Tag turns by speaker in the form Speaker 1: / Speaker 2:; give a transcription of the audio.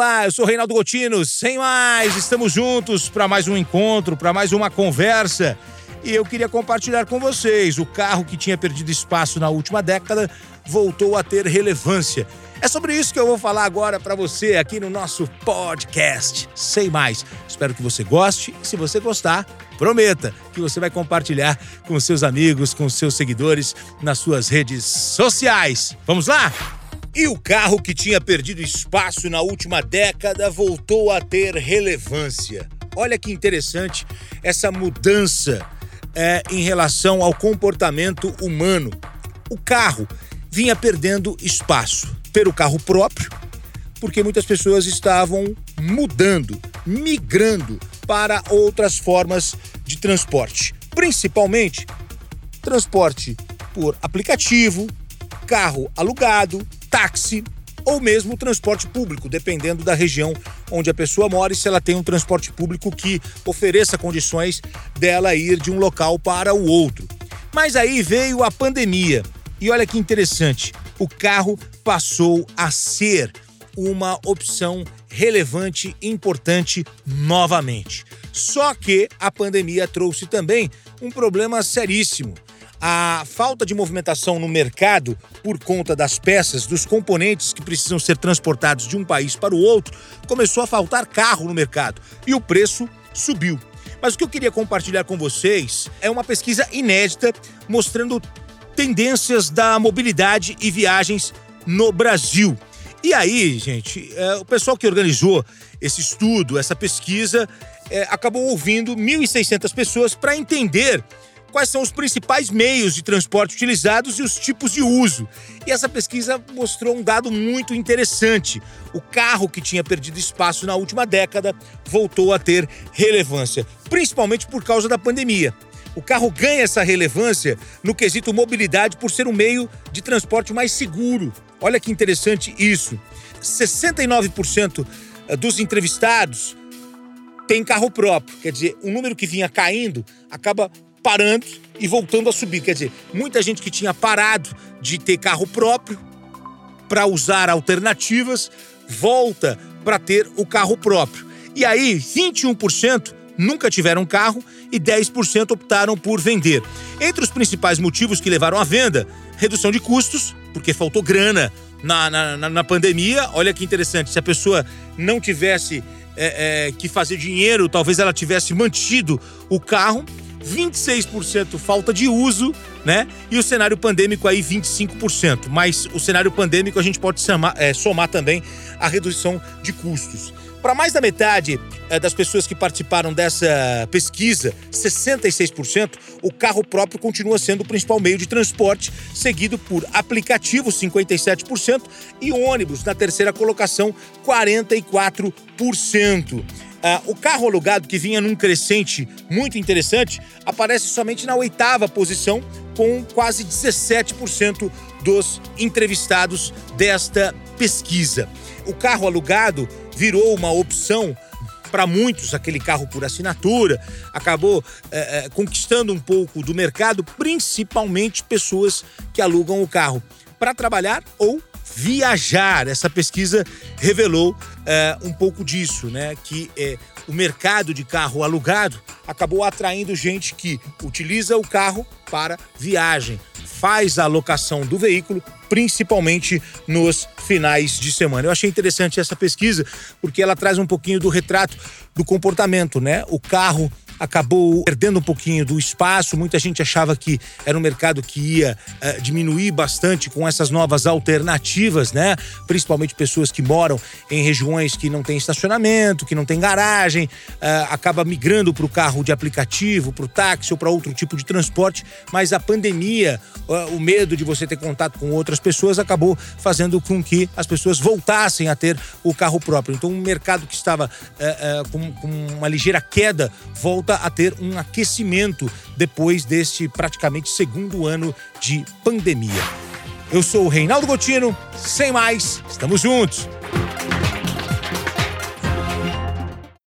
Speaker 1: Olá, eu sou Reinaldo Gotino, sem mais, estamos juntos para mais um encontro, para mais uma conversa. E eu queria compartilhar com vocês: o carro que tinha perdido espaço na última década voltou a ter relevância. É sobre isso que eu vou falar agora para você aqui no nosso podcast. Sem mais. Espero que você goste se você gostar, prometa que você vai compartilhar com seus amigos, com seus seguidores nas suas redes sociais. Vamos lá? E o carro que tinha perdido espaço na última década voltou a ter relevância. Olha que interessante essa mudança é, em relação ao comportamento humano. O carro vinha perdendo espaço pelo carro próprio, porque muitas pessoas estavam mudando, migrando para outras formas de transporte, principalmente transporte por aplicativo, carro alugado, táxi ou mesmo transporte público, dependendo da região onde a pessoa mora e se ela tem um transporte público que ofereça condições dela ir de um local para o outro. Mas aí veio a pandemia. E olha que interessante, o carro passou a ser uma opção relevante importante novamente. Só que a pandemia trouxe também um problema seríssimo a falta de movimentação no mercado por conta das peças, dos componentes que precisam ser transportados de um país para o outro, começou a faltar carro no mercado e o preço subiu. Mas o que eu queria compartilhar com vocês é uma pesquisa inédita mostrando tendências da mobilidade e viagens no Brasil. E aí, gente, é, o pessoal que organizou esse estudo, essa pesquisa, é, acabou ouvindo 1.600 pessoas para entender quais são os principais meios de transporte utilizados e os tipos de uso. E essa pesquisa mostrou um dado muito interessante. O carro que tinha perdido espaço na última década voltou a ter relevância, principalmente por causa da pandemia. O carro ganha essa relevância no quesito mobilidade por ser um meio de transporte mais seguro. Olha que interessante isso. 69% dos entrevistados têm carro próprio, quer dizer, um número que vinha caindo acaba parando e voltando a subir. Quer dizer, muita gente que tinha parado de ter carro próprio para usar alternativas volta para ter o carro próprio. E aí, 21% nunca tiveram carro e 10% optaram por vender. Entre os principais motivos que levaram à venda, redução de custos, porque faltou grana na, na, na pandemia. Olha que interessante, se a pessoa não tivesse é, é, que fazer dinheiro, talvez ela tivesse mantido o carro. 26% falta de uso, né? E o cenário pandêmico aí 25%. Mas o cenário pandêmico a gente pode somar, é, somar também a redução de custos. Para mais da metade é, das pessoas que participaram dessa pesquisa, 66%, o carro próprio continua sendo o principal meio de transporte, seguido por aplicativo, 57%, e ônibus, na terceira colocação, 44%. Uh, o carro alugado, que vinha num crescente muito interessante, aparece somente na oitava posição, com quase 17% dos entrevistados desta pesquisa. O carro alugado virou uma opção para muitos, aquele carro por assinatura, acabou é, é, conquistando um pouco do mercado, principalmente pessoas que alugam o carro para trabalhar ou viajar. Essa pesquisa revelou é, um pouco disso, né? Que é, o mercado de carro alugado acabou atraindo gente que utiliza o carro para viagem, faz a alocação do veículo, principalmente nos finais de semana. Eu achei interessante essa pesquisa porque ela traz um pouquinho do retrato do comportamento, né? O carro acabou perdendo um pouquinho do espaço. Muita gente achava que era um mercado que ia uh, diminuir bastante com essas novas alternativas, né? Principalmente pessoas que moram em regiões que não têm estacionamento, que não tem garagem, uh, acaba migrando para o carro de aplicativo, para o táxi ou para outro tipo de transporte. Mas a pandemia, uh, o medo de você ter contato com outras pessoas acabou fazendo com que as pessoas voltassem a ter o carro próprio. Então, um mercado que estava com, com uma ligeira queda volta volta a ter um aquecimento depois deste praticamente segundo ano de pandemia. Eu sou o Reinaldo Gotino, sem mais, estamos juntos.